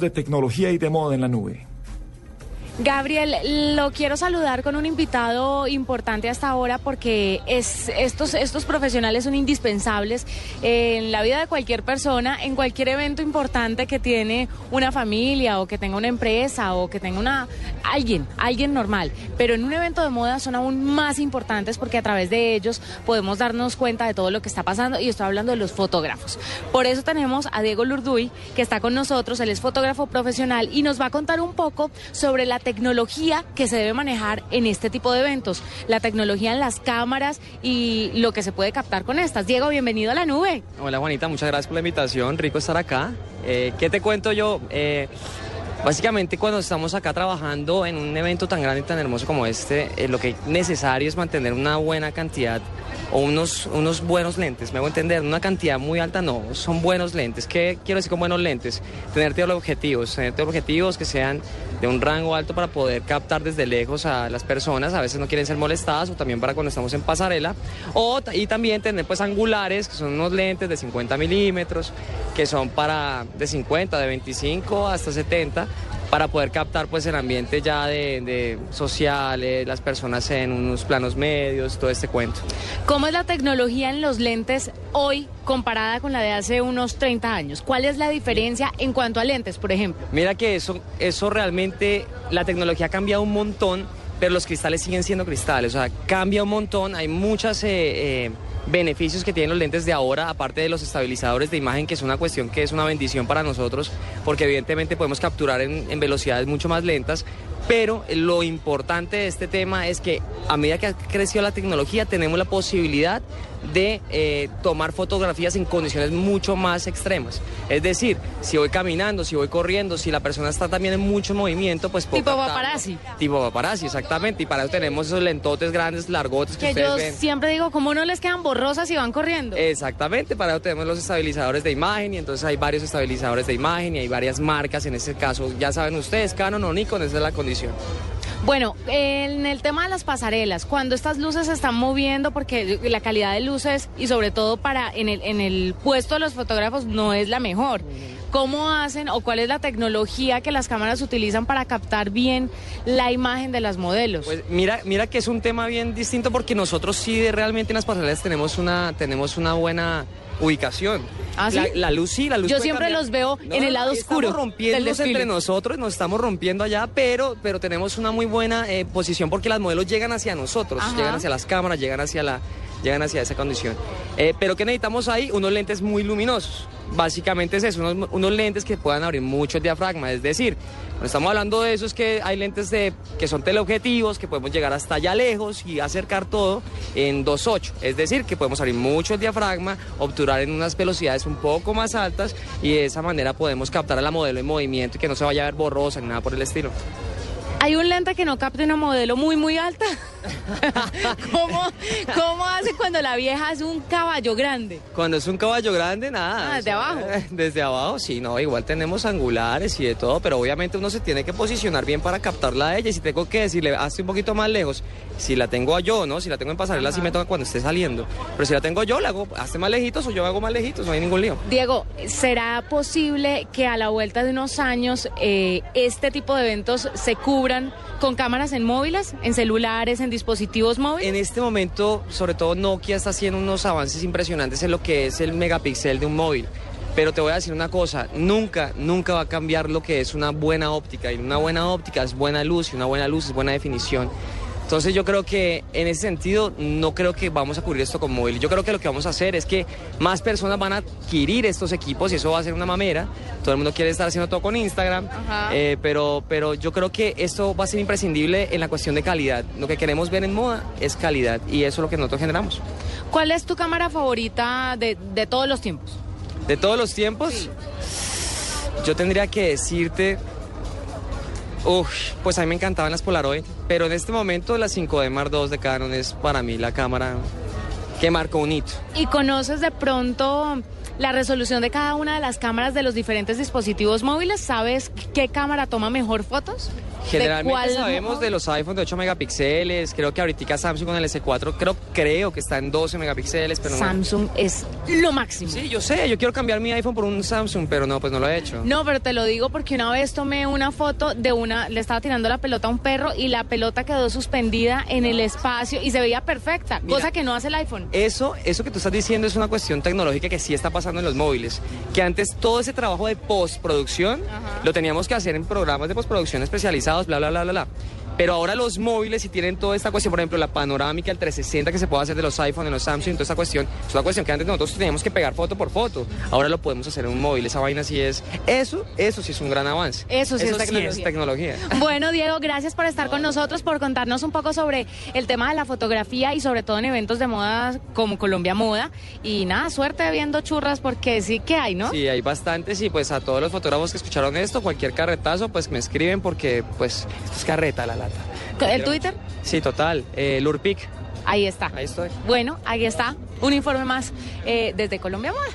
de tecnología y de moda en la nube. Gabriel, lo quiero saludar con un invitado importante hasta ahora porque es, estos, estos profesionales son indispensables en la vida de cualquier persona, en cualquier evento importante que tiene una familia o que tenga una empresa o que tenga una alguien, alguien normal. Pero en un evento de moda son aún más importantes porque a través de ellos podemos darnos cuenta de todo lo que está pasando y estoy hablando de los fotógrafos. Por eso tenemos a Diego Lurduy que está con nosotros, él es fotógrafo profesional y nos va a contar un poco sobre la tecnología que se debe manejar en este tipo de eventos, la tecnología en las cámaras y lo que se puede captar con estas. Diego, bienvenido a la nube. Hola Juanita, muchas gracias por la invitación, rico estar acá. Eh, ¿Qué te cuento yo? Eh, básicamente cuando estamos acá trabajando en un evento tan grande y tan hermoso como este, eh, lo que es necesario es mantener una buena cantidad o unos, unos buenos lentes, me hago entender, una cantidad muy alta no, son buenos lentes. ¿Qué quiero decir con buenos lentes? Tener objetivos, tener objetivos que sean de un rango alto para poder captar desde lejos a las personas, a veces no quieren ser molestadas o también para cuando estamos en pasarela, o, y también tener pues angulares, que son unos lentes de 50 milímetros, que son para de 50, de 25 hasta 70, para poder captar pues el ambiente ya de, de sociales, las personas en unos planos medios, todo este cuento. ¿Cómo es la tecnología en los lentes hoy comparada con la de hace unos 30 años? ¿Cuál es la diferencia en cuanto a lentes, por ejemplo? Mira que eso, eso realmente, la tecnología ha cambiado un montón, pero los cristales siguen siendo cristales, o sea, cambia un montón, hay muchas... Eh, eh, beneficios que tienen los lentes de ahora, aparte de los estabilizadores de imagen, que es una cuestión que es una bendición para nosotros, porque evidentemente podemos capturar en, velocidades mucho más lentas, pero lo importante de este tema es que a medida que ha crecido la tecnología tenemos la posibilidad de eh, tomar fotografías en condiciones mucho más extremas. Es decir, si voy caminando, si voy corriendo, si la persona está también en mucho movimiento, pues puedo Tipo paparazzi. Tipo paparazzi, exactamente. Y para eso tenemos esos lentotes grandes, largotes que, que yo siempre digo, ¿cómo no les quedan borrosas y van corriendo? Exactamente, para eso tenemos los estabilizadores de imagen y entonces hay varios estabilizadores de imagen y hay varias marcas en ese caso. Ya saben ustedes, Canon o Nikon, esa es la condición bueno, en el tema de las pasarelas, cuando estas luces se están moviendo, porque la calidad de luces y sobre todo para en el, en el puesto de los fotógrafos no es la mejor. ¿Cómo hacen o cuál es la tecnología que las cámaras utilizan para captar bien la imagen de las modelos? Pues mira, mira que es un tema bien distinto porque nosotros sí realmente en las pasarelas tenemos una, tenemos una buena ubicación. ¿Ah, la, luz sí, la luz. Yo siempre los veo en el lado oscuro. Estamos rompiendo entre nosotros, nos estamos rompiendo allá, pero, pero tenemos una muy buena eh, posición porque las modelos llegan hacia nosotros, llegan hacia las cámaras, llegan hacia la, llegan hacia esa condición. Eh, pero ¿qué necesitamos ahí? Unos lentes muy luminosos. Básicamente es eso, unos, lentes que puedan abrir mucho el diafragma. Es decir, cuando estamos hablando de eso es que hay lentes de, que son teleobjetivos, que podemos llegar hasta allá lejos y acercar todo en 2.8. Es decir, que podemos abrir mucho el diafragma, obturar en unas velocidades un poco más altas y de esa manera podemos captar a la modelo en movimiento y que no se vaya a ver borrosa ni nada por el estilo. ¿Hay un lente que no capte una modelo muy, muy alta? ¿Cómo, ¿Cómo hace cuando la vieja es un caballo grande? Cuando es un caballo grande, nada. Ah, ¿Desde abajo? Desde abajo, sí, no, igual tenemos angulares y de todo, pero obviamente uno se tiene que posicionar bien para captarla a ella. Y si tengo que decirle, hazte un poquito más lejos, si la tengo yo, ¿no? Si la tengo en pasarela, sí me toca cuando esté saliendo. Pero si la tengo yo, la hago, hazte más lejitos o yo hago más lejitos, no hay ningún lío. Diego, ¿será posible que a la vuelta de unos años eh, este tipo de eventos se cubran con cámaras en móviles, en celulares, en dispositivos móviles? En este momento, sobre todo Nokia está haciendo unos avances impresionantes en lo que es el megapíxel de un móvil. Pero te voy a decir una cosa, nunca, nunca va a cambiar lo que es una buena óptica. Y una buena óptica es buena luz y una buena luz es buena definición. Entonces yo creo que en ese sentido no creo que vamos a cubrir esto con móvil. Yo creo que lo que vamos a hacer es que más personas van a adquirir estos equipos y eso va a ser una mamera. Todo el mundo quiere estar haciendo todo con Instagram, eh, pero, pero yo creo que esto va a ser imprescindible en la cuestión de calidad. Lo que queremos ver en moda es calidad y eso es lo que nosotros generamos. ¿Cuál es tu cámara favorita de, de todos los tiempos? De todos los tiempos, yo tendría que decirte, uf, pues a mí me encantaban las Polaroid, pero en este momento la 5D Mark II de Canon es para mí la cámara que marcó un hito. ¿Y conoces de pronto la resolución de cada una de las cámaras de los diferentes dispositivos móviles? ¿Sabes qué cámara toma mejor fotos? ¿De Generalmente sabemos mo- de los iPhone de 8 megapíxeles, creo que ahorita Samsung con el S4 creo, creo que está en 12 megapíxeles, pero no. Samsung es lo máximo. Sí, yo sé, yo quiero cambiar mi iPhone por un Samsung, pero no, pues no lo he hecho. No, pero te lo digo porque una vez tomé una foto de una, le estaba tirando la pelota a un perro y la pelota quedó suspendida en el espacio y se veía perfecta, Mira. cosa que no hace el iPhone. Eso, eso que tú estás diciendo es una cuestión tecnológica que sí está pasando en los móviles. Que antes todo ese trabajo de postproducción Ajá. lo teníamos que hacer en programas de postproducción especializados, bla, bla, bla, bla, bla. Pero ahora los móviles sí tienen toda esta cuestión, por ejemplo, la panorámica, el 360 que se puede hacer de los iPhone, de los Samsung, toda esta cuestión. Es una cuestión que antes nosotros teníamos que pegar foto por foto. Ahora lo podemos hacer en un móvil. Esa vaina sí es. Eso, eso sí es un gran avance. Eso sí es es tecnología. tecnología. Bueno, Diego, gracias por estar con nosotros, por contarnos un poco sobre el tema de la fotografía y sobre todo en eventos de moda como Colombia Moda. Y nada, suerte viendo churras porque sí que hay, ¿no? Sí, hay bastantes y pues a todos los fotógrafos que escucharon esto, cualquier carretazo, pues me escriben porque pues esto es carreta la. ¿El Twitter? Sí, total. Eh, Lurpic, Ahí está. ahí estoy. Bueno, ahí está un informe más eh, desde Colombia Moda.